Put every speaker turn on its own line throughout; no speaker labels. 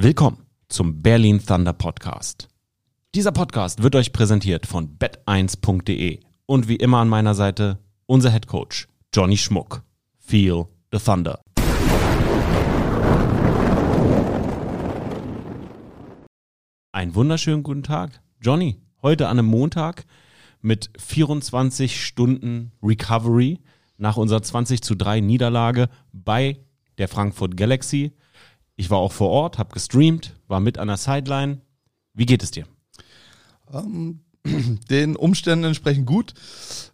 Willkommen zum Berlin Thunder Podcast. Dieser Podcast wird euch präsentiert von bet1.de und wie immer an meiner Seite unser Head Coach Johnny Schmuck. Feel the Thunder. Einen wunderschönen guten Tag, Johnny. Heute an einem Montag mit 24 Stunden Recovery nach unserer 20 zu 3 Niederlage bei der Frankfurt Galaxy. Ich war auch vor Ort, habe gestreamt, war mit an der Sideline. Wie geht es dir?
Ähm, den Umständen entsprechend gut.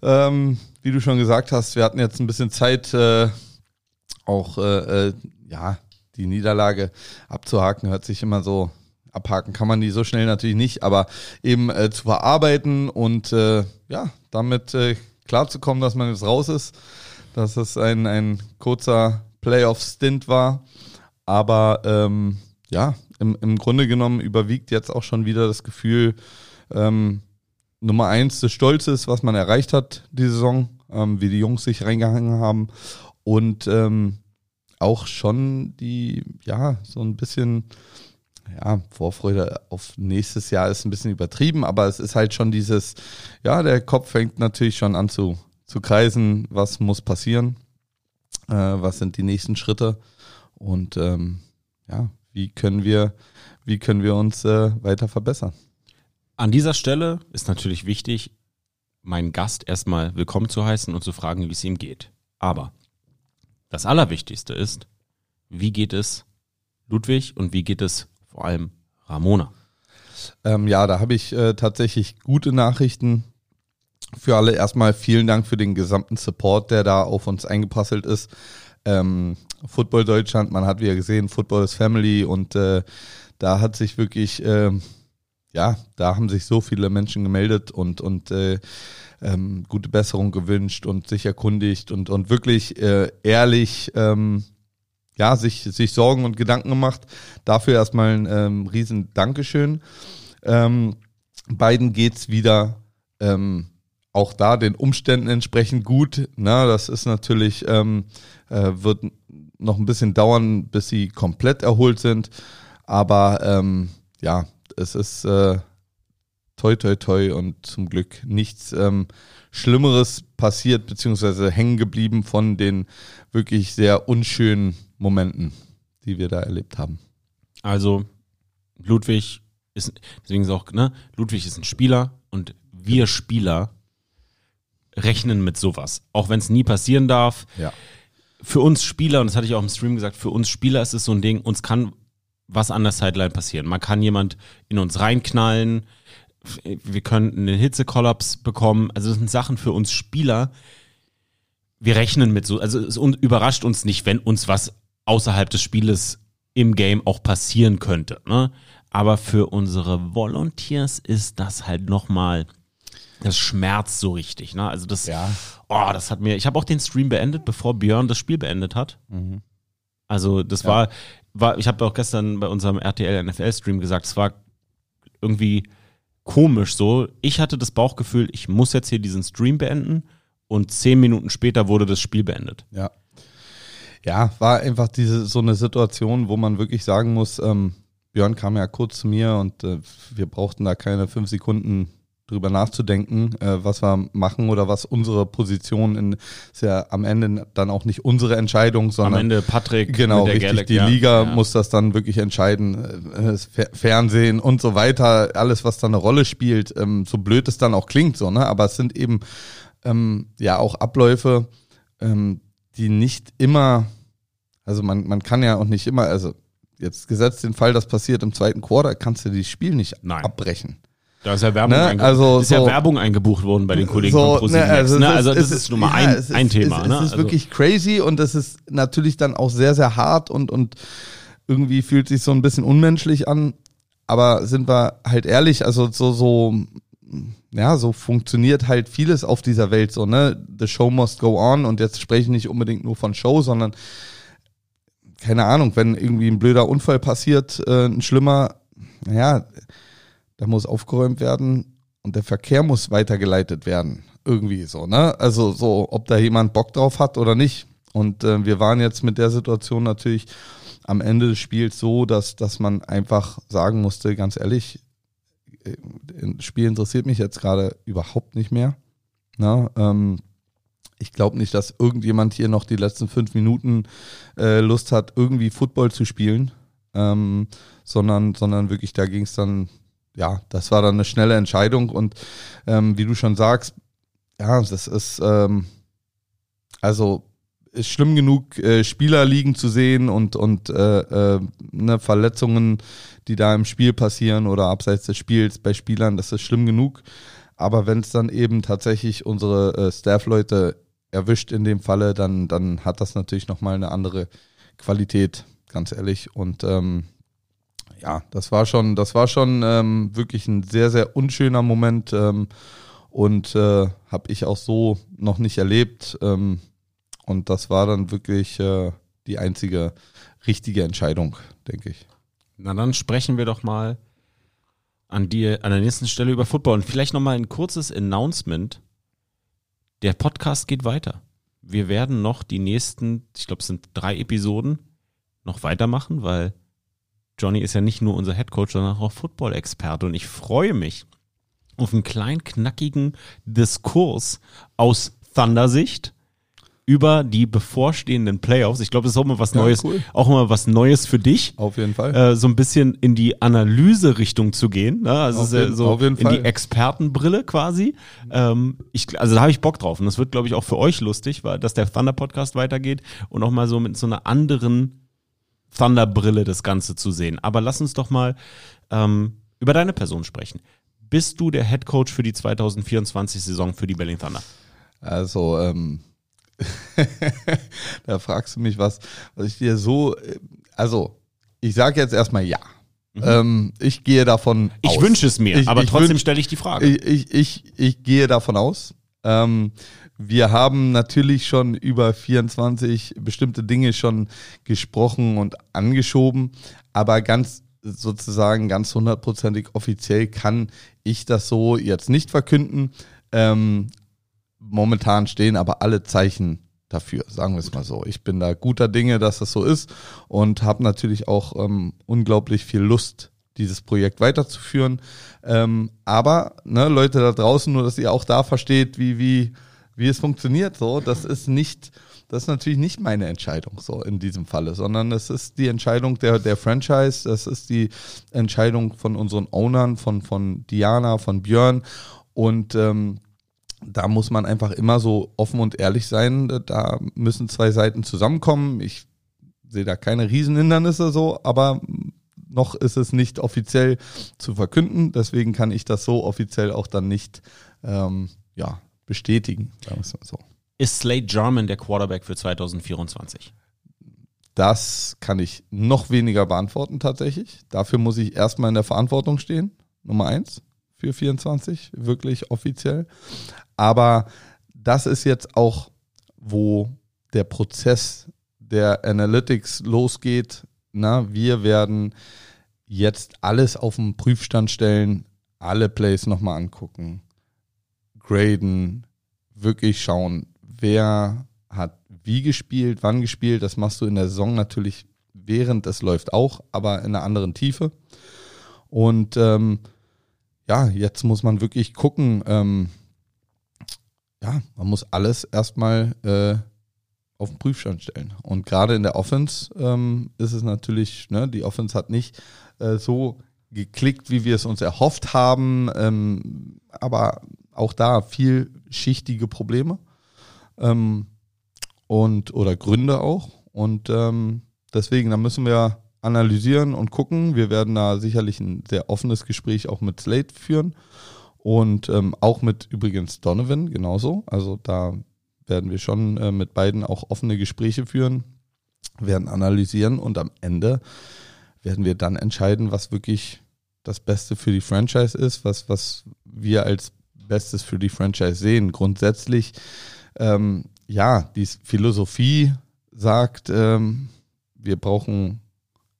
Ähm, wie du schon gesagt hast, wir hatten jetzt ein bisschen Zeit, äh, auch äh, äh, ja die Niederlage abzuhaken. Hört sich immer so abhaken kann man die so schnell natürlich nicht, aber eben äh, zu verarbeiten und äh, ja damit äh, klarzukommen, dass man jetzt raus ist, dass es ein ein kurzer Playoff-Stint war, aber ähm, ja im, im Grunde genommen überwiegt jetzt auch schon wieder das Gefühl ähm, Nummer eins des Stolzes, was man erreicht hat die Saison, ähm, wie die Jungs sich reingehangen haben. Und ähm, auch schon die, ja, so ein bisschen, ja, Vorfreude auf nächstes Jahr ist ein bisschen übertrieben, aber es ist halt schon dieses, ja, der Kopf fängt natürlich schon an zu, zu kreisen, was muss passieren, äh, was sind die nächsten Schritte und ähm, ja, wie können wir, wie können wir uns äh, weiter verbessern.
An dieser Stelle ist natürlich wichtig, meinen Gast erstmal willkommen zu heißen und zu fragen, wie es ihm geht. Aber das Allerwichtigste ist, wie geht es Ludwig und wie geht es vor allem Ramona?
Ähm, ja, da habe ich äh, tatsächlich gute Nachrichten für alle. Erstmal vielen Dank für den gesamten Support, der da auf uns eingeprasselt ist. Ähm, Football Deutschland, man hat wieder gesehen, Football is Family und äh, da hat sich wirklich äh, ja, da haben sich so viele Menschen gemeldet und, und äh, ähm, gute Besserung gewünscht und sich erkundigt und, und wirklich äh, ehrlich ähm, ja, sich, sich Sorgen und Gedanken gemacht. Dafür erstmal ein ähm, riesen Dankeschön. Ähm, beiden geht's wieder ähm, auch da den Umständen entsprechend gut. Na, das ist natürlich, ähm, äh, wird noch ein bisschen dauern, bis sie komplett erholt sind. Aber ähm, ja, es ist äh, toi toi toi und zum Glück nichts ähm, Schlimmeres passiert, beziehungsweise hängen geblieben von den wirklich sehr unschönen Momenten, die wir da erlebt haben.
Also, Ludwig ist, deswegen ist auch, ne, Ludwig ist ein Spieler und wir Spieler rechnen mit sowas. Auch wenn es nie passieren darf.
Ja.
Für uns Spieler, und das hatte ich auch im Stream gesagt, für uns Spieler ist es so ein Ding, uns kann was an der Sideline passieren. Man kann jemand in uns reinknallen, wir können einen Hitzekollaps bekommen. Also das sind Sachen für uns Spieler. Wir rechnen mit so, also es überrascht uns nicht, wenn uns was außerhalb des Spieles im Game auch passieren könnte. Ne? Aber für unsere Volunteers ist das halt nochmal, das schmerzt so richtig. Ne? Also das,
Ja.
Oh, das hat mir, ich habe auch den Stream beendet, bevor Björn das Spiel beendet hat. Also das
Ja.
war, war, ich habe auch gestern bei unserem RTL NFL Stream gesagt, es war irgendwie komisch so. Ich hatte das Bauchgefühl, ich muss jetzt hier diesen Stream beenden und zehn Minuten später wurde das Spiel beendet.
Ja. Ja, war einfach diese so eine Situation, wo man wirklich sagen muss, ähm, Björn kam ja kurz zu mir und äh, wir brauchten da keine fünf Sekunden drüber nachzudenken, äh, was wir machen oder was unsere Position in, ist ja am Ende dann auch nicht unsere Entscheidung,
Am
sondern
Ende Patrick
Genau, richtig.
Galaxy,
die
ja.
Liga
Ja.
muss das dann wirklich entscheiden. Äh, das Fer- Fernsehen und so weiter, alles, was da eine Rolle spielt, ähm, so blöd es dann auch klingt, so, ne? Aber es sind eben ähm, ja auch Abläufe, ähm, die nicht immer, also man, man kann ja auch nicht immer, also jetzt gesetzt den Fall, das passiert im zweiten Quarter, kannst du das Spiel nicht
Nein.
abbrechen.
Da ist ja Werbung,
Ne, also
ist ja
so-
Werbung eingebucht worden bei den Kollegen
So,
von
ne,
Next, ne? Also
ist-
das
es
ist Nummer
ja,
ein,
ist-
ein Thema.
Es,
ne?
es ist
also,
wirklich crazy und es ist natürlich dann auch sehr, sehr hart und, und irgendwie fühlt sich so ein bisschen unmenschlich an. Aber sind wir halt ehrlich, also so, so, ja, so funktioniert halt vieles auf dieser Welt so, ne? The show must go on und jetzt spreche ich nicht unbedingt nur von Show, sondern keine Ahnung, wenn irgendwie ein blöder Unfall passiert, äh, ein schlimmer, naja, da muss aufgeräumt werden und der Verkehr muss weitergeleitet werden. Irgendwie so, ne? Also so, ob da jemand Bock drauf hat oder nicht. Und äh, wir waren jetzt mit der Situation natürlich am Ende des Spiels so, dass, dass man einfach sagen musste, ganz ehrlich, äh, das Spiel interessiert mich jetzt gerade überhaupt nicht mehr. Na, ähm, ich glaube nicht, dass irgendjemand hier noch die letzten fünf Minuten äh, Lust hat, irgendwie Football zu spielen, ähm, sondern, sondern wirklich, da ging es dann, ja, das war dann eine schnelle Entscheidung und ähm, wie du schon sagst, ja, das ist, ähm, also ist schlimm genug, äh, Spieler liegen zu sehen und, und äh, äh, ne, Verletzungen, die da im Spiel passieren oder abseits des Spiels bei Spielern, das ist schlimm genug. Aber wenn es dann eben tatsächlich unsere äh, Staff-Leute erwischt in dem Falle, dann, dann hat das natürlich nochmal eine andere Qualität, ganz ehrlich. Und ähm, ja, das war schon, das war schon ähm, wirklich ein sehr, sehr unschöner Moment ähm, und äh, habe ich auch so noch nicht erlebt. Ähm, und das war dann wirklich äh, die einzige richtige Entscheidung, denke ich.
Na dann sprechen wir doch mal an, die, an der nächsten Stelle über Football und vielleicht nochmal ein kurzes Announcement. Der Podcast geht weiter. Wir werden noch die nächsten, ich glaube, es sind drei Episoden, noch weitermachen, weil Johnny ist ja nicht nur unser Headcoach, sondern auch Football-Experte und ich freue mich auf einen kleinen, knackigen Diskurs aus Thunder-Sicht über die bevorstehenden Playoffs. Ich glaube, das ist auch mal was
Ja,
Neues,
cool.
auch mal was Neues für dich
Auf jeden Fall.
äh, so ein bisschen in die Analyse-Richtung zu gehen. Ne? Also
Auf jeden-
so
auf jeden
in die
Fall.
Expertenbrille quasi. Ähm, ich, also da habe ich Bock drauf. Und das wird, glaube ich, auch für euch lustig, weil dass der Thunder-Podcast weitergeht und auch mal so mit so einer anderen Thunder-Brille das Ganze zu sehen. Aber lass uns doch mal ähm, über deine Person sprechen. Bist du der Head Coach für die 2024-Saison für die Berlin Thunder?
Also, ähm, da fragst du mich was, was ich dir so, äh, also, ich sage jetzt erstmal ja. Ähm, ich gehe davon
Mhm. Ich
aus.
wünsche es mir,
Ich-
aber
ich
trotzdem stelle ich die Frage.
Ich, ich, ich, ich gehe davon aus. Ähm, wir haben natürlich schon über 24 bestimmte Dinge schon gesprochen und angeschoben, aber ganz sozusagen ganz hundertprozentig offiziell kann ich das so jetzt nicht verkünden. Ähm, momentan stehen aber alle Zeichen dafür, sagen wir es mal so. Ich bin da guter Dinge, dass das so ist und habe natürlich auch ähm, unglaublich viel Lust, dieses Projekt weiterzuführen. Ähm, aber ne, Leute da draußen, nur dass ihr auch da versteht, wie wie wie es funktioniert. So, das ist nicht, das ist natürlich nicht meine Entscheidung so in diesem Falle, sondern es ist die Entscheidung der der Franchise. Das ist die Entscheidung von unseren Ownern, von von Diana, von Björn und ähm, da muss man einfach immer so offen und ehrlich sein. Da müssen zwei Seiten zusammenkommen. Ich sehe da keine Riesenhindernisse so, aber noch ist es nicht offiziell zu verkünden. Deswegen kann ich das so offiziell auch dann nicht ähm, ja, bestätigen. Sagen wir es mal so.
Ist Slade Jarman der Quarterback für 2024?
Das kann ich noch weniger beantworten tatsächlich. Dafür muss ich erstmal in der Verantwortung stehen. Nummer eins für 24, wirklich offiziell. Aber das ist jetzt auch, wo der Prozess der Analytics losgeht. Na, wir werden jetzt alles auf den Prüfstand stellen, alle Plays nochmal angucken, graden, wirklich schauen, wer hat wie gespielt, wann gespielt. Das machst du in der Saison natürlich während es läuft auch, aber in einer anderen Tiefe. Und ähm, ja, jetzt muss man wirklich gucken. Ähm, ja, man muss alles erstmal äh, auf den Prüfstand stellen. Und gerade in der Offense ähm, ist es natürlich, ne, die Offense hat nicht äh, so geklickt, wie wir es uns erhofft haben, ähm, aber auch da vielschichtige Probleme ähm, und oder Gründe auch. Und ähm, deswegen, da müssen wir analysieren und gucken. Wir werden da sicherlich ein sehr offenes Gespräch auch mit Slate führen und ähm, auch mit übrigens Donovan genauso. Also da werden wir schon äh, mit beiden auch offene Gespräche führen, werden analysieren und am Ende werden wir dann entscheiden, was wirklich das Beste für die Franchise ist, was, was wir als Bestes für die Franchise sehen. Grundsätzlich, ähm, ja, die Philosophie sagt, ähm, wir brauchen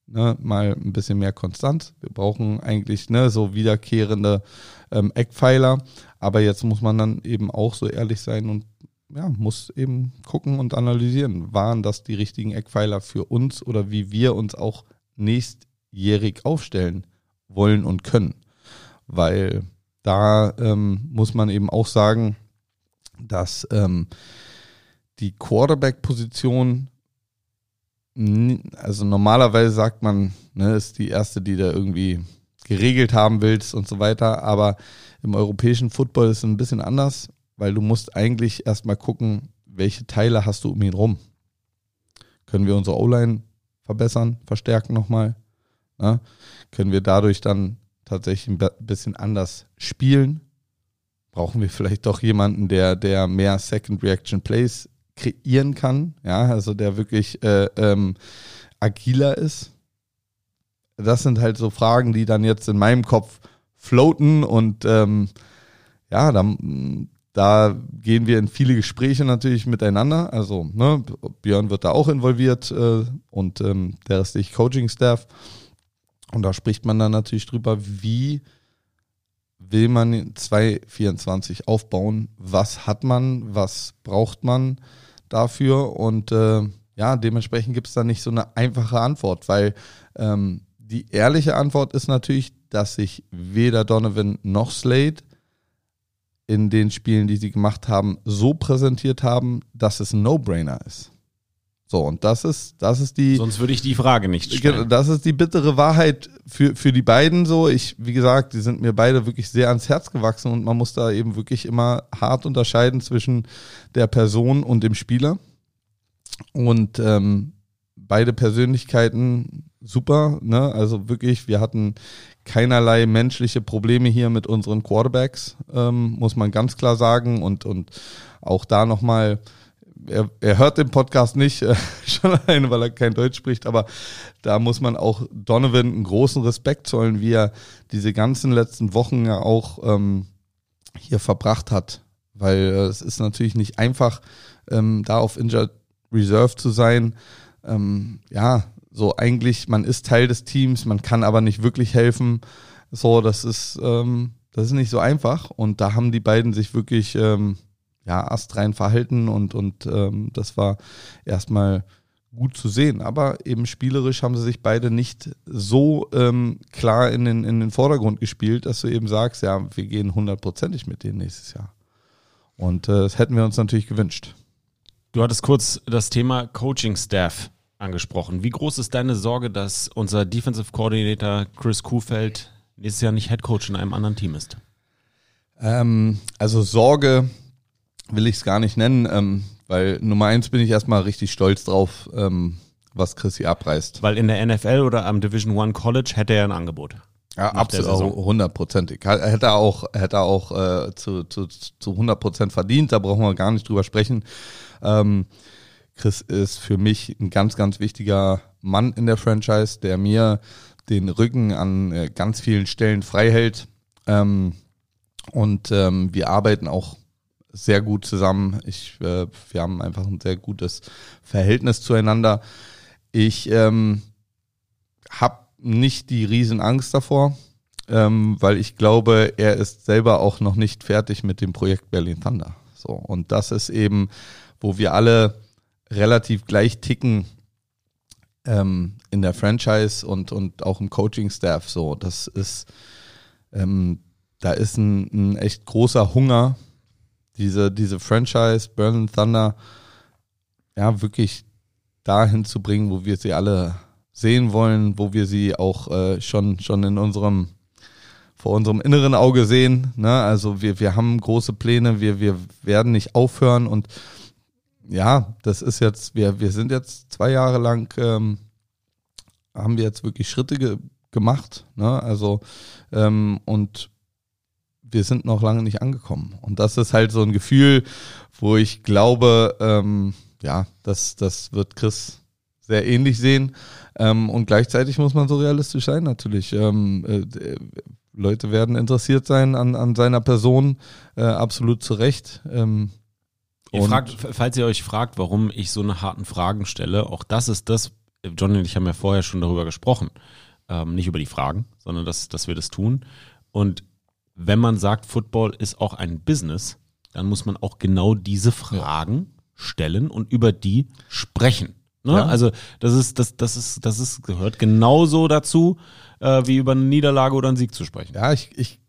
ne, mal ein bisschen mehr Konstanz. Wir brauchen eigentlich ne, so wiederkehrende ähm, Eckpfeiler. Aber jetzt muss man dann eben auch so ehrlich sein und ja, muss eben gucken und analysieren, waren das die richtigen Eckpfeiler für uns oder wie wir uns auch nächstjährig aufstellen wollen und können. Weil da ähm, muss man eben auch sagen, dass ähm, die Quarterback-Position, also normalerweise sagt man, ne, ist die erste, die da irgendwie geregelt haben willst und so weiter, aber im europäischen Football ist es ein bisschen anders, weil du musst eigentlich erstmal gucken, welche Teile hast du um ihn rum. Können wir unsere O-Line verbessern, verstärken nochmal? Ne? Können wir dadurch dann tatsächlich ein bisschen anders spielen? Brauchen wir vielleicht doch jemanden, der, der mehr Second Reaction Plays kreieren kann? Ja, also der wirklich äh, ähm, agiler ist. Das sind halt so Fragen, die dann jetzt in meinem Kopf floaten und ähm, ja, dann da gehen wir in viele Gespräche natürlich miteinander. Also ne, Björn wird da auch involviert äh, und ähm, der restliche Coaching-Staff. Und da spricht man dann natürlich drüber, wie will man 224 aufbauen, was hat man, was braucht man dafür? Und äh, ja, dementsprechend gibt es da nicht so eine einfache Antwort, weil ähm, die ehrliche Antwort ist natürlich, dass sich weder Donovan noch Slade in den Spielen, die sie gemacht haben, so präsentiert haben, dass es ein No-Brainer ist. So, und das ist, das ist die.
Sonst würde ich die Frage nicht stellen.
Das ist die bittere Wahrheit für, für die beiden so. Ich, wie gesagt, die sind mir beide wirklich sehr ans Herz gewachsen und man muss da eben wirklich immer hart unterscheiden zwischen der Person und dem Spieler. Und ähm, beide Persönlichkeiten super, ne? Also wirklich, wir hatten keinerlei menschliche Probleme hier mit unseren Quarterbacks, ähm, muss man ganz klar sagen. Und, und auch da nochmal, er, er hört den Podcast nicht, äh, schon alleine, weil er kein Deutsch spricht, aber da muss man auch Donovan einen großen Respekt zollen, wie er diese ganzen letzten Wochen ja auch ähm, hier verbracht hat. Weil äh, es ist natürlich nicht einfach, ähm, da auf Injured Reserve zu sein. Ähm, ja, so eigentlich, man ist Teil des Teams, man kann aber nicht wirklich helfen. So, das ist, ähm, das ist nicht so einfach. Und da haben die beiden sich wirklich ähm, ja, astrein verhalten und, und ähm, das war erstmal gut zu sehen. Aber eben spielerisch haben sie sich beide nicht so ähm, klar in den, in den Vordergrund gespielt, dass du eben sagst, ja, wir gehen hundertprozentig mit denen nächstes Jahr. Und äh, das hätten wir uns natürlich gewünscht.
Du hattest kurz das Thema Coaching Staff angesprochen. Wie groß ist deine Sorge, dass unser Defensive Coordinator Chris Kuhfeld nächstes Jahr nicht Head Coach in einem anderen Team ist?
Ähm, also Sorge will ich es gar nicht nennen, ähm, weil Nummer eins bin ich erstmal richtig stolz drauf, ähm, was Chris hier abreißt.
Weil in der NFL oder am Division One College hätte er ein Angebot.
Ja, absolut, hundertprozentig. Hätte er auch, hätte er auch äh, zu, zu, zu 100 Prozent verdient, da brauchen wir gar nicht drüber sprechen. Ähm, Chris ist für mich ein ganz, ganz wichtiger Mann in der Franchise, der mir den Rücken an äh, ganz vielen Stellen frei hält. Ähm, und ähm, wir arbeiten auch sehr gut zusammen. Ich, äh, wir haben einfach ein sehr gutes Verhältnis zueinander. Ich ähm, habe nicht die Riesenangst davor, ähm, weil ich glaube, er ist selber auch noch nicht fertig mit dem Projekt Berlin Thunder. So und das ist eben, wo wir alle relativ gleich ticken ähm, in der Franchise und, und auch im Coaching-Staff. So, das ist, ähm, da ist ein, ein, echt großer Hunger, diese, diese Franchise, Berlin Thunder, ja, wirklich dahin zu bringen, wo wir sie alle sehen wollen, wo wir sie auch äh, schon, schon in unserem vor unserem inneren Auge sehen. Ne? Also wir, wir haben große Pläne, wir, wir werden nicht aufhören und ja, das ist jetzt, wir, wir sind jetzt zwei Jahre lang, ähm, haben wir jetzt wirklich Schritte ge gemacht, ne? Also, ähm, und wir sind noch lange nicht angekommen. Und das ist halt so ein Gefühl, wo ich glaube, ähm, ja, das, das wird Chris sehr ähnlich sehen. Ähm, und gleichzeitig muss man so realistisch sein, natürlich. Ähm, äh, Leute werden interessiert sein an, an seiner Person, äh, absolut zu Recht. Ähm,
Ihr fragt, falls ihr euch fragt, warum ich so eine harten Fragen stelle, auch das ist das, Johnny und ich haben ja vorher schon darüber gesprochen. Ähm, nicht über die Fragen, sondern dass, dass wir das tun. Und wenn man sagt, Football ist auch ein Business, dann muss man auch genau diese Fragen stellen und über die sprechen. Ne?
Ja.
Also das ist, das, das ist, das ist, gehört genauso dazu, äh, wie über eine Niederlage oder einen Sieg zu sprechen.
Ja, ich, ich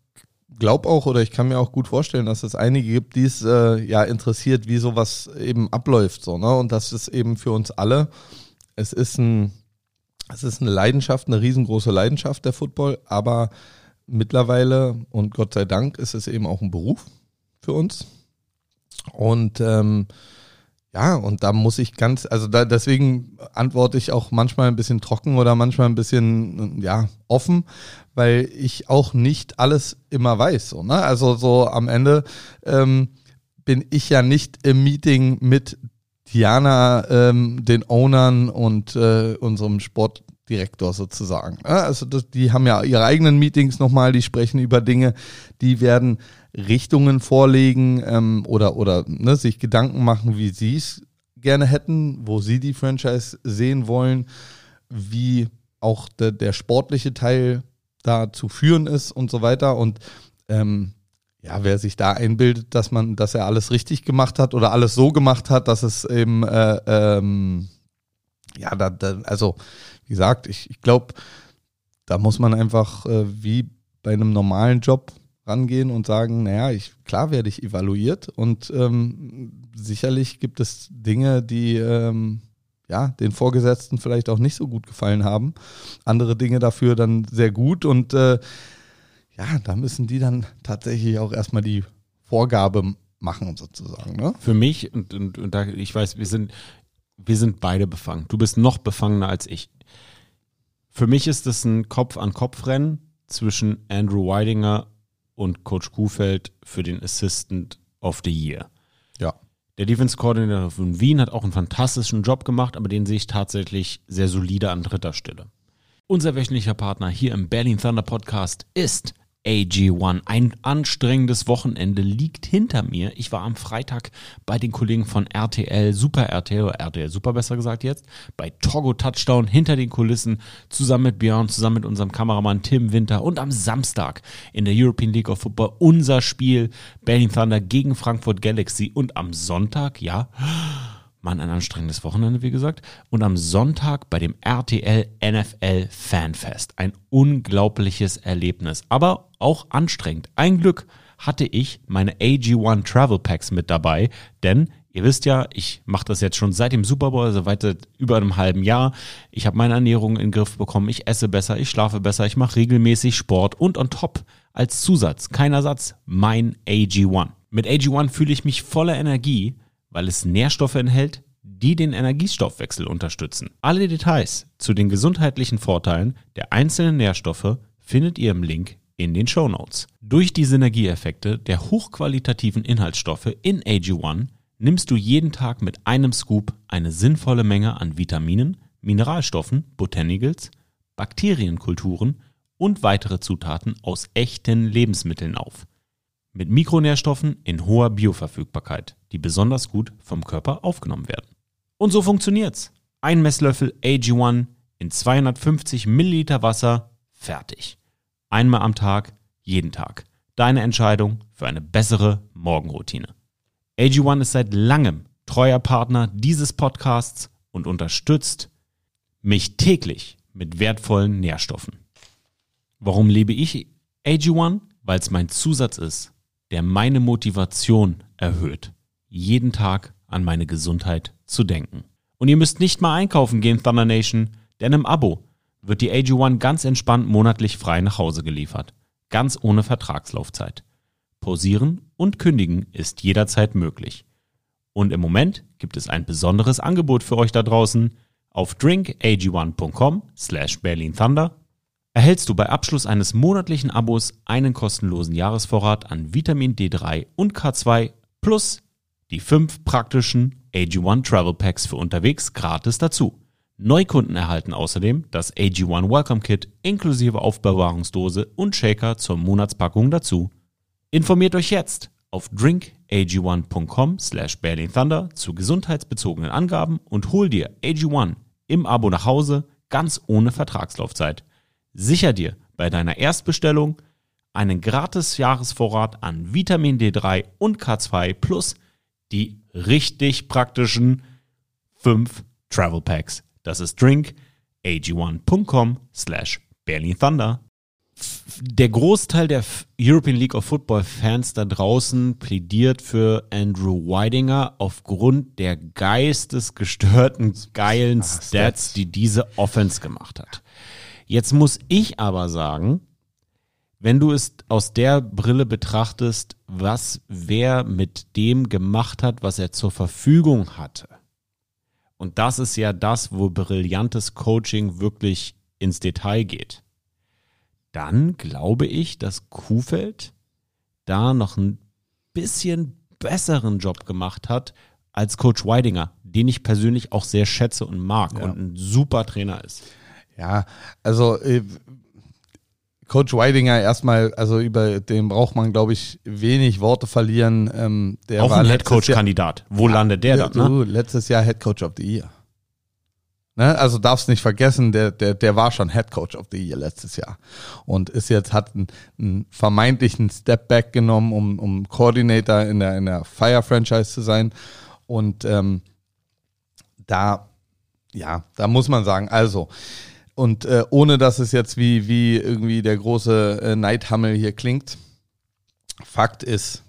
glaube auch oder ich kann mir auch gut vorstellen, dass es einige gibt, die es äh, ja interessiert, wie sowas eben abläuft. So, ne? Und das ist eben für uns alle, es ist ein, es ist eine Leidenschaft, eine riesengroße Leidenschaft der Football, aber mittlerweile und Gott sei Dank ist es eben auch ein Beruf für uns. Und ähm, ja, und da muss ich ganz, also da, deswegen antworte ich auch manchmal ein bisschen trocken oder manchmal ein bisschen, ja, offen, weil ich auch nicht alles immer weiß. So, ne? Also so am Ende ähm, bin ich ja nicht im Meeting mit Diana, ähm, den Ownern und äh, unserem Sportdirektor sozusagen. Ja, Also das, die haben ja ihre eigenen Meetings nochmal, die sprechen über Dinge, die werden Richtungen vorlegen ähm, oder, oder ne, sich Gedanken machen, wie sie es gerne hätten, wo sie die Franchise sehen wollen, wie auch der, der sportliche Teil da zu führen ist und so weiter. Und ähm, ja, wer sich da einbildet, dass man, dass er alles richtig gemacht hat oder alles so gemacht hat, dass es eben, äh, ähm, ja, da, da, also wie gesagt, ich, ich glaube, da muss man einfach äh, wie bei einem normalen Job rangehen und sagen, naja, ich, klar werde ich evaluiert und ähm, sicherlich gibt es Dinge, die ähm, ja, den Vorgesetzten vielleicht auch nicht so gut gefallen haben. Andere Dinge dafür dann sehr gut und äh, ja, da müssen die dann tatsächlich auch erstmal die Vorgabe machen, sozusagen. Ne?
Für mich, und, und, und da, ich weiß, wir sind, wir sind beide befangen. Du bist noch befangener als ich. Für mich ist es ein Kopf-an-Kopf-Rennen zwischen Andrew Weidinger und Coach Kuhfeld für den Assistant of the Year.
Ja.
Der Defense Coordinator von Wien hat auch einen fantastischen Job gemacht, aber den sehe ich tatsächlich sehr solide an dritter Stelle. Unser wöchentlicher Partner hier im Berlin Thunder Podcast ist AG1. Ein anstrengendes Wochenende liegt hinter mir. Ich war am Freitag bei den Kollegen von RTL, Super RTL, oder RTL Super besser gesagt jetzt, bei Togo Touchdown hinter den Kulissen, zusammen mit Björn, zusammen mit unserem Kameramann Tim Winter und am Samstag in der European League of Football unser Spiel Berlin Thunder gegen Frankfurt Galaxy und am Sonntag, ja, Mann, ein anstrengendes Wochenende, wie gesagt. Und am Sonntag bei dem RTL NFL Fanfest. Ein unglaubliches Erlebnis, aber auch anstrengend. Ein Glück hatte ich meine AG1 Travel Packs mit dabei, denn ihr wisst ja, ich mache das jetzt schon seit dem Super Bowl, also weiter über einem halben Jahr. Ich habe meine Ernährung in den Griff bekommen, ich esse besser, ich schlafe besser, ich mache regelmäßig Sport und on top als Zusatz, kein Ersatz, mein AG1. Mit AG1 fühle ich mich voller Energie, weil es Nährstoffe enthält, die den Energiestoffwechsel unterstützen. Alle Details zu den gesundheitlichen Vorteilen der einzelnen Nährstoffe findet ihr im Link in den Show Notes. Durch die Synergieeffekte der hochqualitativen Inhaltsstoffe in AG1 nimmst du jeden Tag mit einem Scoop eine sinnvolle Menge an Vitaminen, Mineralstoffen, Botanicals, Bakterienkulturen und weitere Zutaten aus echten Lebensmitteln auf mit Mikronährstoffen in hoher Bioverfügbarkeit, die besonders gut vom Körper aufgenommen werden. Und so funktioniert's. Ein Messlöffel AG1 in 250 Milliliter Wasser, fertig. Einmal am Tag, jeden Tag. Deine Entscheidung für eine bessere Morgenroutine. AG1 ist seit langem treuer Partner dieses Podcasts und unterstützt mich täglich mit wertvollen Nährstoffen. Warum liebe ich AG1? Weil es mein Zusatz ist, der meine Motivation erhöht, jeden Tag an meine Gesundheit zu denken. Und ihr müsst nicht mal einkaufen gehen, Thunder Nation, denn im Abo wird die AG1 ganz entspannt monatlich frei nach Hause geliefert. Ganz ohne Vertragslaufzeit. Pausieren und kündigen ist jederzeit möglich. Und im Moment gibt es ein besonderes Angebot für euch da draußen. Auf drinkag1.com slash Berlin Thunder erhältst du bei Abschluss eines monatlichen Abos einen kostenlosen Jahresvorrat an Vitamin D3 und K2 plus die fünf praktischen AG1 Travel Packs für unterwegs gratis dazu. Neukunden erhalten außerdem das AG1 Welcome Kit inklusive Aufbewahrungsdose und Shaker zur Monatspackung dazu. Informiert euch jetzt auf drinkag1.com slash Berlin Thunder zu gesundheitsbezogenen Angaben und hol dir AG1 im Abo nach Hause ganz ohne Vertragslaufzeit. Sicher dir bei deiner Erstbestellung einen gratis Jahresvorrat an Vitamin D3 und K2 plus die richtig praktischen 5 Travel Packs. Das ist drinkag1.com slash Berlin Thunder. Der Großteil der European League of Football Fans da draußen plädiert für Andrew Weidinger aufgrund der geistesgestörten, geilen Stats, die diese Offense gemacht hat. Jetzt muss ich aber sagen, wenn du es aus der Brille betrachtest, was wer mit dem gemacht hat, was er zur Verfügung hatte. Und das ist ja das, wo brillantes Coaching wirklich ins Detail geht. Dann glaube ich, dass Kuhfeld da noch ein bisschen besseren Job gemacht hat als Coach Weidinger, den ich persönlich auch sehr schätze und mag ja. und ein super Trainer ist.
Ja, also äh, Coach Weidinger erstmal, also über den braucht man, glaube ich, wenig Worte verlieren. Ähm,
der Auch war ein Headcoach-Kandidat. Wo ja, landet der ja,
dann? Ne? letztes Jahr Headcoach of the Year. Ne? Also darfst nicht vergessen, der, der, der war schon Headcoach of the Year letztes Jahr. Und ist jetzt, hat einen, einen vermeintlichen Step Back genommen, um, um Coordinator in der, in der Fire-Franchise zu sein. Und ähm, da, ja, da muss man sagen, also, und äh, ohne dass es jetzt wie, wie irgendwie der große äh, Neidhammel hier klingt, Fakt ist,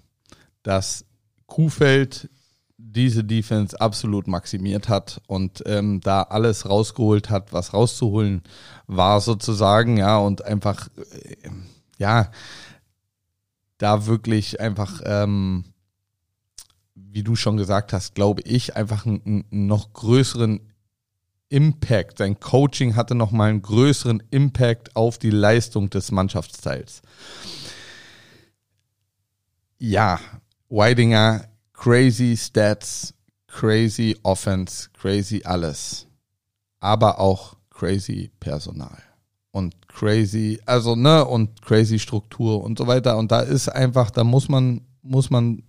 dass Kuhfeld diese Defense absolut maximiert hat und ähm, da alles rausgeholt hat, was rauszuholen war sozusagen, ja, und einfach, äh, ja, da wirklich einfach, ähm, wie du schon gesagt hast, glaube ich, einfach einen, einen noch größeren Impact, sein Coaching hatte nochmal einen größeren Impact auf die Leistung des Mannschaftsteils. Ja, Weidinger, crazy Stats, crazy Offense, crazy alles. Aber auch crazy Personal. Und crazy, also, ne, und crazy Struktur und so weiter. Und da ist einfach, da muss man, muss man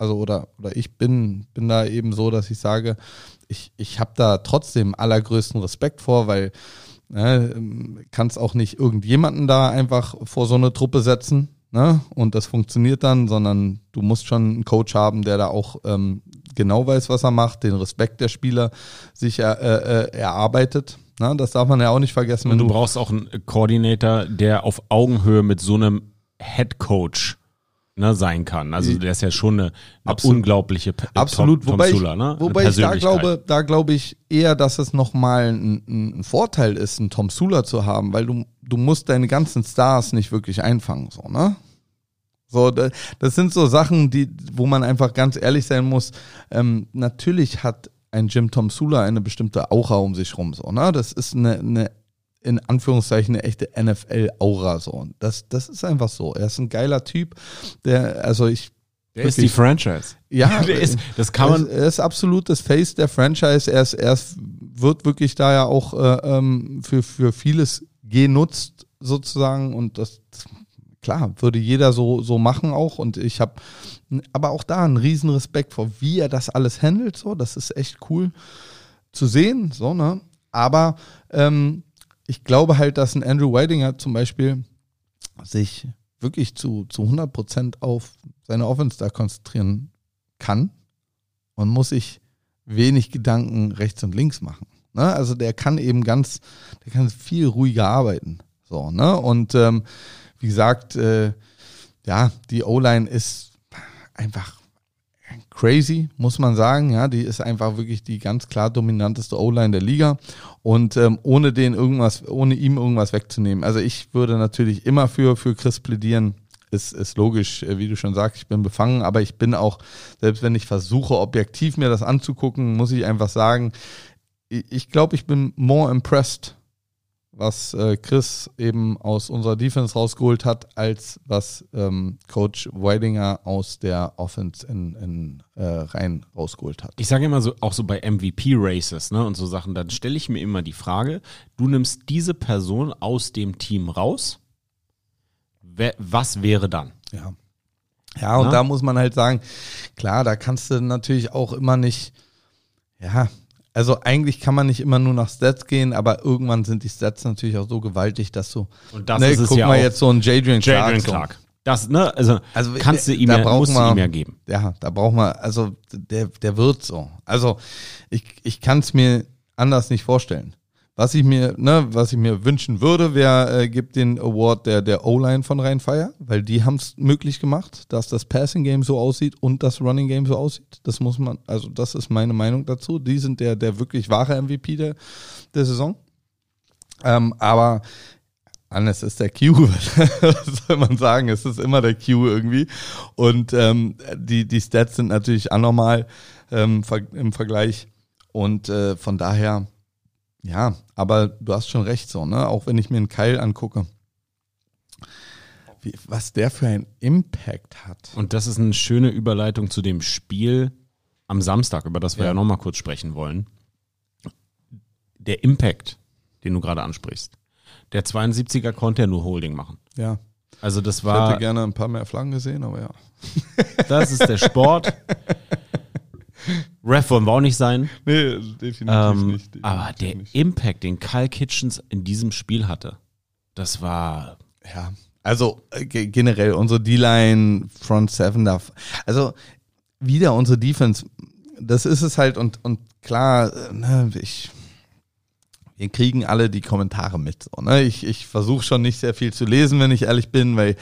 also oder, oder ich bin, bin da eben so, dass ich sage, ich, ich habe da trotzdem allergrößten Respekt vor, weil ne, kannst auch nicht irgendjemanden da einfach vor so eine Truppe setzen ne, und das funktioniert dann, sondern du musst schon einen Coach haben, der da auch ähm, genau weiß, was er macht, den Respekt der Spieler sich er, äh, erarbeitet. Ne, das darf man ja auch nicht vergessen.
Und du, du brauchst auch einen Koordinator, der auf Augenhöhe mit so einem Head Coach ne, sein kann. Also der ist ja schon eine, eine unglaubliche
P absolut. Tom, wobei Zula, ne? wobei ich da glaube, da glaube ich eher, dass es nochmal ein, ein Vorteil ist, einen Tom Sula zu haben, weil du du musst deine ganzen Stars nicht wirklich einfangen, so ne? So, das sind so Sachen, die, wo man einfach ganz ehrlich sein muss. Ähm, natürlich hat ein Jim Tom Sula eine bestimmte Aura um sich rum, so, ne? Das ist eine, eine in Anführungszeichen eine echte NFL-Aura so. Und das, das ist einfach so. Er ist ein geiler Typ, der, also ich.
Der wirklich, ist die Franchise.
Ja, der ist, das kann man. Er ist absolut das Face der Franchise. Er ist, er ist, wird wirklich da ja auch äh, ähm, für, für vieles genutzt sozusagen und das, klar, würde jeder so, so machen auch und ich habe aber auch da einen riesen Respekt vor, wie er das alles handelt, so, das ist echt cool zu sehen, so, ne, aber ähm, ich glaube halt, dass ein Andrew Whitinger zum Beispiel sich wirklich zu, zu 100 Prozent auf seine Offense da konzentrieren kann und muss sich wenig Gedanken rechts und links machen. Ne? Also der kann eben ganz, der kann viel ruhiger arbeiten. So, ne? Und ähm, wie gesagt, äh, ja, die O-Line ist einfach crazy, muss man sagen. Ja, die ist einfach wirklich die ganz klar dominanteste O-Line der Liga. Und ähm, ohne den irgendwas, ohne ihm irgendwas wegzunehmen. Also ich würde natürlich immer für, für Chris plädieren. Ist, ist logisch, äh, wie du schon sagst, ich bin befangen, aber ich bin auch, selbst wenn ich versuche, objektiv mir das anzugucken, muss ich einfach sagen, ich glaube, ich bin more impressed was äh, Chris eben aus unserer Defense rausgeholt hat, als was ähm, Coach Weidinger aus der Offense in, in äh, rein rausgeholt hat.
Ich sage immer so, auch so bei MVP-Races ne, und so Sachen, dann stelle ich mir immer die Frage, du nimmst diese Person aus dem Team raus, wer, was wäre dann?
Ja. Ja, und Na? da muss man halt sagen, klar, da kannst du natürlich auch immer nicht, ja, also eigentlich kann man nicht immer nur nach Stats gehen, aber irgendwann sind die Stats natürlich auch so gewaltig, dass du.
Und das
ne,
ist
guck
ja
mal jetzt so ein Jadrian Clark.
Jadrian. Clark. Das, ne, also,
Also,
kannst du
äh,
ihm
da
ja, musst
man-
ihm ja geben.
Ja, da braucht man, also der, der wird so. Also ich, ich kann es mir anders nicht vorstellen. Was ich mir, ne, was ich mir wünschen würde, wäre, äh, gibt den Award der, der O-Line von Rheinfire, weil die haben es möglich gemacht, dass das Passing Game so aussieht und das Running Game so aussieht. Das muss man, also das ist meine Meinung dazu. Die sind der, der wirklich wahre MVP der, der Saison. Ähm, aber Hannes ist der Q, was soll man sagen? Es ist immer der Q irgendwie. Und ähm, die, die Stats sind natürlich anormal ähm, im Vergleich. Und äh, von daher, ja, aber du hast schon recht so, ne? Auch wenn ich mir einen Keil angucke, wie, was der für einen Impact hat.
Und das ist eine schöne Überleitung zu dem Spiel am Samstag, über das wir ja,
Ja.
nochmal kurz sprechen wollen. Der Impact, den du gerade ansprichst. Der 72er konnte ja nur Holding machen.
Ja.
Also das
Ich
war,
hätte gerne ein paar mehr Flaggen gesehen, aber ja.
das ist der Sport. Ref wollen wir auch nicht sein.
Nee, definitiv
Ähm,
nicht. definitiv
aber der
nicht.
Impact, den Kyle Kitchens in diesem Spiel hatte, das war
Ja, also äh, ge- generell unsere D-Line, Front Seven darf, also wieder unsere Defense, das ist es halt und, und klar, äh, ne, ich, wir kriegen alle die Kommentare mit. So, ne? Ich, ich versuche schon nicht sehr viel zu lesen, wenn ich ehrlich bin, weil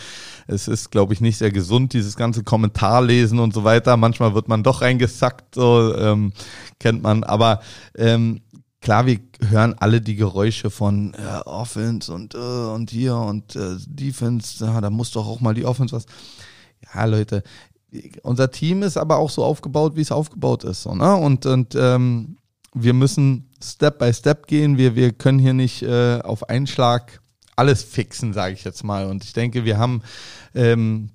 es ist, glaube ich, nicht sehr gesund, dieses ganze Kommentarlesen und so weiter. Manchmal wird man doch reingesackt, so ähm, kennt man. Aber ähm, klar, wir hören alle die Geräusche von äh, Offense und äh, und hier und äh, Defense. Ja, da muss doch auch mal die Offense was. Ja, Leute, unser Team ist aber auch so aufgebaut, wie es aufgebaut ist. So, ne? Und und ähm, wir müssen Step by Step gehen. Wir wir können hier nicht äh, auf einen Schlag alles fixen, sage ich jetzt mal. Und ich denke, wir haben ähm,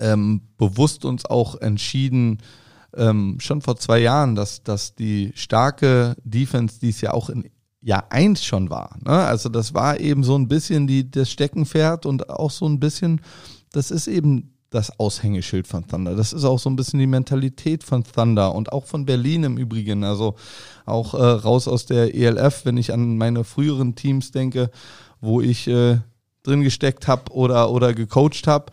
ähm, bewusst uns auch entschieden, ähm, schon vor zwei Jahren, dass, dass die starke Defense, die es ja auch in Jahr eins schon war, ne? also das war eben so ein bisschen die, das Steckenpferd und auch so ein bisschen, das ist eben das Aushängeschild von Thunder. Das ist auch so ein bisschen die Mentalität von Thunder und auch von Berlin im Übrigen. Also auch äh, raus aus der ELF, wenn ich an meine früheren Teams denke, wo ich äh, drin gesteckt habe oder, oder gecoacht habe.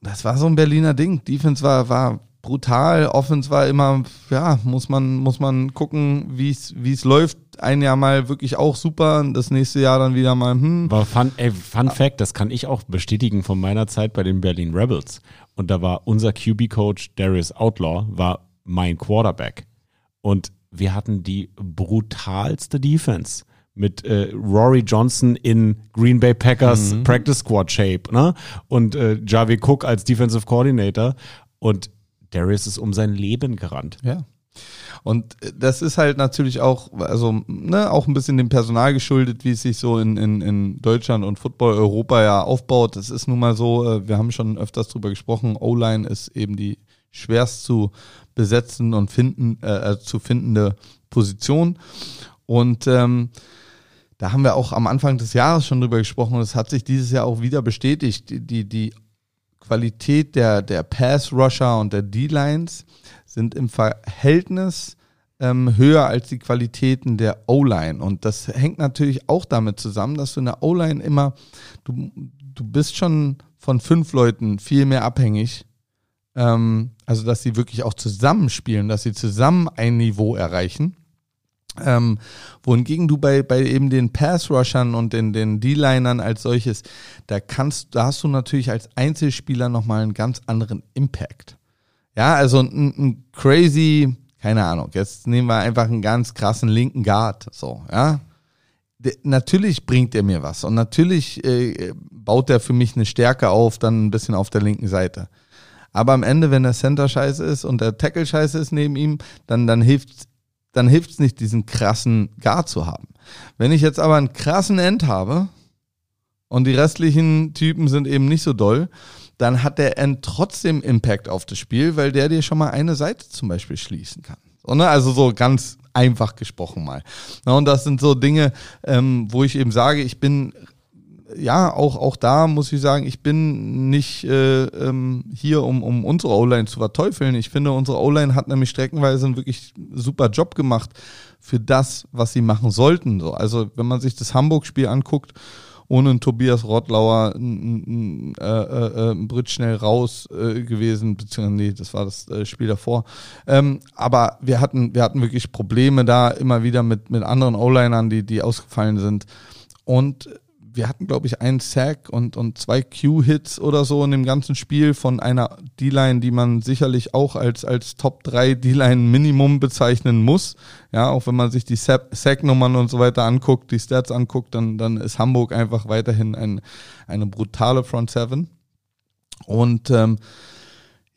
Das war so ein Berliner Ding. Defense war, war brutal, Offense war immer, ja, muss man, muss man gucken, wie es läuft. Ein Jahr mal wirklich auch super, das nächste Jahr dann wieder mal, hm.
War Fun, ey, Fun Fact, das kann ich auch bestätigen von meiner Zeit bei den Berlin Rebels. Und da war unser QB-Coach Darius Outlaw, war mein Quarterback. Und wir hatten die brutalste Defense mit äh, Rory Johnson in Green Bay Packers Practice Squad Shape, ne? Und äh, Javi Cook als Defensive Coordinator. Und Darius ist um sein Leben gerannt.
Ja. Und das ist halt natürlich auch, also, ne, auch ein bisschen dem Personal geschuldet, wie es sich so in, in, in Deutschland und Football Europa ja aufbaut. Das ist nun mal so, äh, wir haben schon öfters drüber gesprochen, O-Line ist eben die schwerst zu besetzen und finden, äh, äh, zu findende Position. Und ähm, da haben wir auch am Anfang des Jahres schon drüber gesprochen und es hat sich dieses Jahr auch wieder bestätigt. Die, die, die Qualität der, der Pass-Rusher und der D-Lines sind im Verhältnis ähm, höher als die Qualitäten der O-Line. Und das hängt natürlich auch damit zusammen, dass du in der O-Line immer, du, du bist schon von fünf Leuten viel mehr abhängig. Ähm, also, dass sie wirklich auch zusammenspielen, dass sie zusammen ein Niveau erreichen. Ähm, wohingegen du bei, bei eben den Pass-Rushern und den, den D-Linern als solches, da kannst, da hast du natürlich als Einzelspieler nochmal einen ganz anderen Impact. Ja, also ein, ein crazy, keine Ahnung, jetzt nehmen wir einfach einen ganz krassen linken Guard, so, ja. De, natürlich bringt er mir was und natürlich äh, baut er für mich eine Stärke auf, dann ein bisschen auf der linken Seite. Aber am Ende, wenn der Center scheiße ist und der Tackle scheiße ist neben ihm, dann, dann hilft dann hilft es nicht, diesen krassen Guard zu haben. Wenn ich jetzt aber einen krassen End habe und die restlichen Typen sind eben nicht so doll, dann hat der End trotzdem Impact auf das Spiel, weil der dir schon mal eine Seite zum Beispiel schließen kann. Ne? Also so ganz einfach gesprochen mal. Und das sind so Dinge, ähm, wo ich eben sage, ich bin ja, auch, auch da muss ich sagen, ich bin nicht äh, ähm, hier, um, um unsere O-Line zu verteufeln. Ich finde, unsere O-Line hat nämlich streckenweise einen wirklich super Job gemacht für das, was sie machen sollten. So, also wenn man sich das Hamburg-Spiel anguckt, ohne einen Tobias Rottlauer ein, ein, äh, äh, ein Brit schnell raus äh, gewesen, beziehungsweise nee, das war das äh, Spiel davor. Ähm, aber wir hatten, wir hatten wirklich Probleme da immer wieder mit, mit anderen O-Linern, die, die ausgefallen sind. Und wir hatten, glaube ich, einen Sack und, und zwei Q-Hits oder so in dem ganzen Spiel von einer D-Line, die man sicherlich auch als, als Top 3 D-Line Minimum bezeichnen muss. Ja, auch wenn man sich die Sack-Nummern und so weiter anguckt, die Stats anguckt, dann, dann ist Hamburg einfach weiterhin ein, eine brutale Front Seven. Und ähm,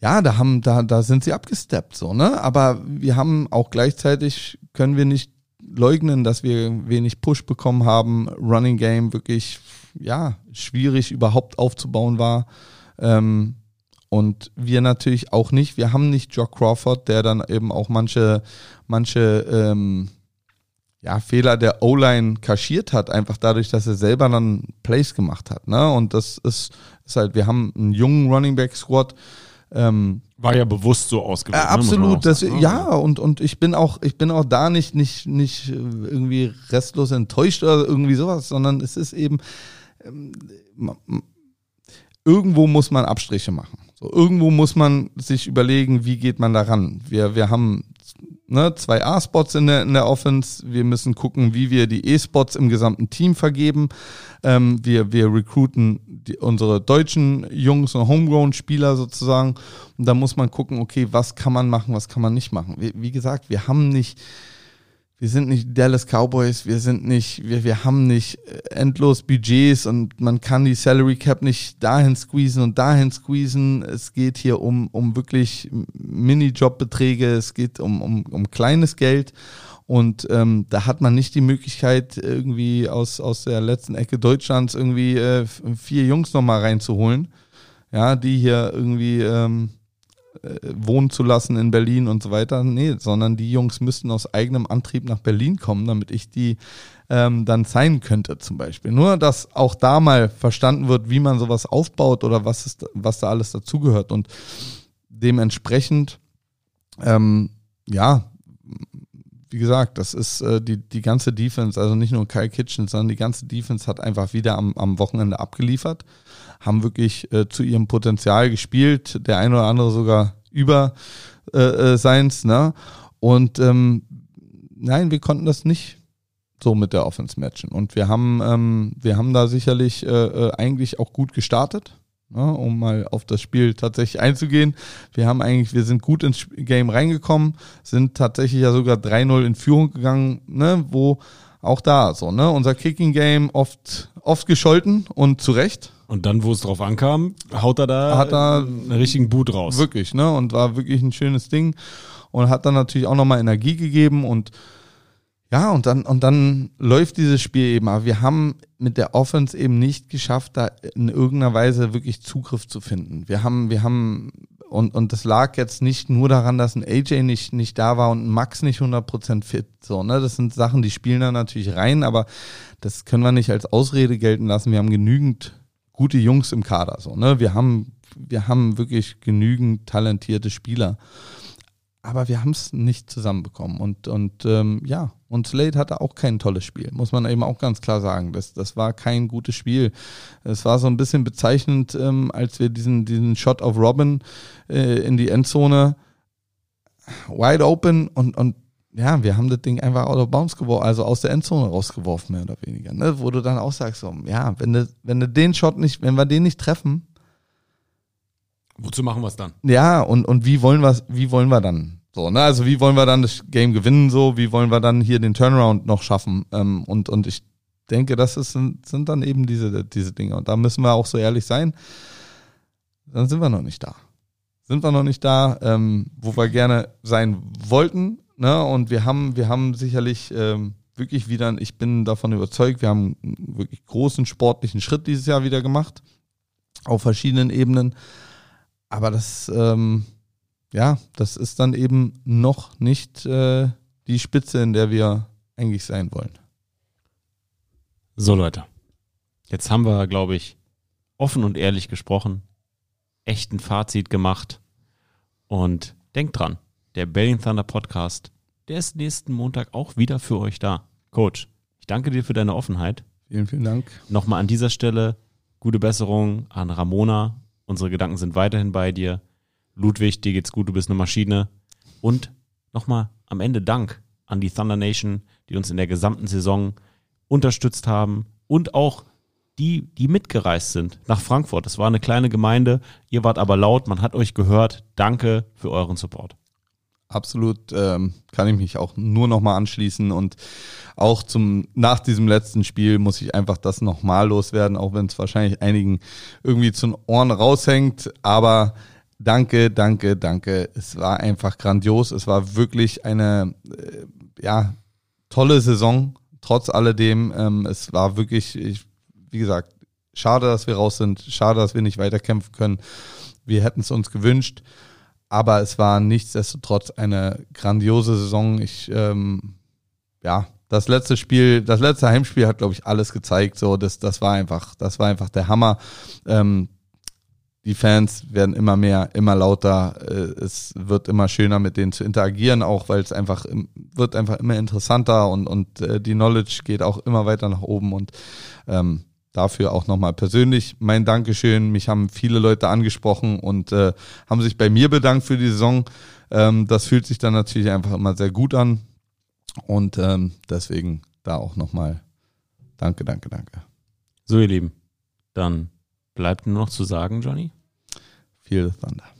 ja, da haben, da, da sind sie abgesteppt, so, ne? Aber wir haben auch gleichzeitig können wir nicht leugnen, dass wir wenig Push bekommen haben. Running Game wirklich, ja, schwierig überhaupt aufzubauen war. Ähm, und wir natürlich auch nicht. Wir haben nicht Jock Crawford, der dann eben auch manche, manche ähm, ja, Fehler der O-Line kaschiert hat, einfach dadurch, dass er selber dann Plays gemacht hat. Ne? Und das ist, ist halt, wir haben einen jungen Running Back Squad,
ähm, war ja bewusst so ausgewählt.
Äh, absolut, ne, das, sagen, ja, und, und ich bin auch, ich bin auch da nicht, nicht, nicht irgendwie restlos enttäuscht oder irgendwie sowas, sondern es ist eben, ähm, irgendwo muss man Abstriche machen. So, irgendwo muss man sich überlegen, wie geht man daran. Wir, wir haben ne, zwei A-Spots in der, in der Offense. Wir müssen gucken, wie wir die E-Spots im gesamten Team vergeben. Ähm, wir, wir recruiten die, unsere deutschen Jungs und Homegrown-Spieler sozusagen. Und da muss man gucken, okay, was kann man machen, was kann man nicht machen. Wie, wie gesagt, wir haben nicht wir sind nicht Dallas Cowboys, wir sind nicht, wir, wir haben nicht äh, endlos Budgets und man kann die Salary Cap nicht dahin squeezen und dahin squeezen. Es geht hier um, um wirklich Mini-Job-Beträge, es geht um, um, um kleines Geld. Und ähm, da hat man nicht die Möglichkeit, irgendwie aus, aus der letzten Ecke Deutschlands irgendwie äh, vier Jungs nochmal reinzuholen, ja, die hier irgendwie ähm, äh, wohnen zu lassen in Berlin und so weiter. Nee, sondern die Jungs müssten aus eigenem Antrieb nach Berlin kommen, damit ich die ähm, dann sein könnte zum Beispiel. Nur, dass auch da mal verstanden wird, wie man sowas aufbaut oder was, ist, was da alles dazugehört. Und dementsprechend, ähm, ja, wie gesagt, das ist äh, die, die ganze Defense, also nicht nur Kyle Kitchen, sondern die ganze Defense hat einfach wieder am, am Wochenende abgeliefert, haben wirklich äh, zu ihrem Potenzial gespielt, der ein oder andere sogar über äh, äh, seins, ne? Und ähm, nein, wir konnten das nicht so mit der Offense matchen. Und wir haben, ähm, wir haben da sicherlich äh, äh eigentlich auch gut gestartet ne, um mal auf das Spiel tatsächlich einzugehen. Wir haben eigentlich, wir sind gut ins Game reingekommen, sind tatsächlich ja sogar 3-0 in Führung gegangen, ne, wo auch da so, ne, unser Kicking Game oft, oft gescholten und zu Recht.
Und dann, wo es drauf ankam, haut er da
hat er einen
richtigen Boot raus.
Wirklich, ne, und war wirklich ein schönes Ding und hat dann natürlich auch nochmal Energie gegeben und ja, und dann, und dann läuft dieses Spiel eben. Aber wir haben mit der Offense eben nicht geschafft, da in irgendeiner Weise wirklich Zugriff zu finden. Wir haben, wir haben, und, und das lag jetzt nicht nur daran, dass ein AJ nicht, nicht da war und ein Max nicht 100% fit. So, ne, das sind Sachen, die spielen da natürlich rein, aber das können wir nicht als Ausrede gelten lassen. Wir haben genügend gute Jungs im Kader, so, ne. Wir haben, wir haben wirklich genügend talentierte Spieler aber wir haben es nicht zusammenbekommen. Und, und ähm, ja, und Slade hatte auch kein tolles Spiel, muss man eben auch ganz klar sagen. Das, das war kein gutes Spiel. Es war so ein bisschen bezeichnend, ähm, als wir diesen, diesen Shot auf Robin äh, in die Endzone wide open und, und ja, wir haben das Ding einfach out of bounds geworfen, also aus der Endzone rausgeworfen, mehr oder weniger. Ne? Wo du dann auch sagst, so, ja, wenn du, wenn du den Shot nicht, wenn wir den nicht treffen,
Wozu machen wir es dann?
Ja, und, und wie wollen wir wie wollen wir dann? So, ne? Also wie wollen wir dann das Game gewinnen? So, wie wollen wir dann hier den Turnaround noch schaffen? Ähm, und, und ich denke, das ist, sind, dann eben diese, diese Dinge. Und da müssen wir auch so ehrlich sein. Dann sind wir noch nicht da. Sind wir noch nicht da, ähm, wo wir gerne sein wollten. Ne? Und wir haben, wir haben sicherlich ähm, wirklich wieder, ich bin davon überzeugt, wir haben einen wirklich großen sportlichen Schritt dieses Jahr wieder gemacht. Auf verschiedenen Ebenen. Aber das, ähm, ja, das ist dann eben noch nicht äh, die Spitze, in der wir eigentlich sein wollen.
So, Leute. Jetzt haben wir, glaube ich, offen und ehrlich gesprochen, echt ein Fazit gemacht. Und denkt dran, der Belling Thunder Podcast, der ist nächsten Montag auch wieder für euch da. Coach, ich danke dir für deine Offenheit.
Vielen, vielen Dank.
Nochmal an dieser Stelle gute Besserung an Ramona. Unsere Gedanken sind weiterhin bei dir. Ludwig, dir geht's gut, du bist eine Maschine. Und nochmal am Ende Dank an die Thunder Nation, die uns in der gesamten Saison unterstützt haben und auch die, die mitgereist sind nach Frankfurt. Es war eine kleine Gemeinde, ihr wart aber laut, man hat euch gehört. Danke für euren Support.
Absolut, ähm, kann ich mich auch nur nochmal anschließen und auch zum nach diesem letzten Spiel muss ich einfach das nochmal loswerden, auch wenn es wahrscheinlich einigen irgendwie zu den Ohren raushängt, aber danke, danke, danke. Es war einfach grandios. Es war wirklich eine äh, ja tolle Saison. Trotz alledem, ähm, es war wirklich, ich, wie gesagt, schade, dass wir raus sind. Schade, dass wir nicht weiterkämpfen können. Wir hätten es uns gewünscht. Aber es war nichtsdestotrotz eine grandiose Saison. Ich, ähm, ja, das letzte Spiel, das letzte Heimspiel hat, glaube ich, alles gezeigt. So, das, das war einfach, das war einfach der Hammer. Ähm, die Fans werden immer mehr, immer lauter. Äh, es wird immer schöner, mit denen zu interagieren, auch weil es einfach wird einfach immer interessanter und und äh, die Knowledge geht auch immer weiter nach oben und ähm, dafür auch nochmal persönlich mein Dankeschön. Mich haben viele Leute angesprochen und äh, haben sich bei mir bedankt für die Saison. Ähm, das fühlt sich dann natürlich einfach immer sehr gut an. Und ähm, deswegen da auch nochmal danke, danke, danke.
So, ihr Lieben, dann bleibt nur noch zu sagen, Johnny.
The thunder.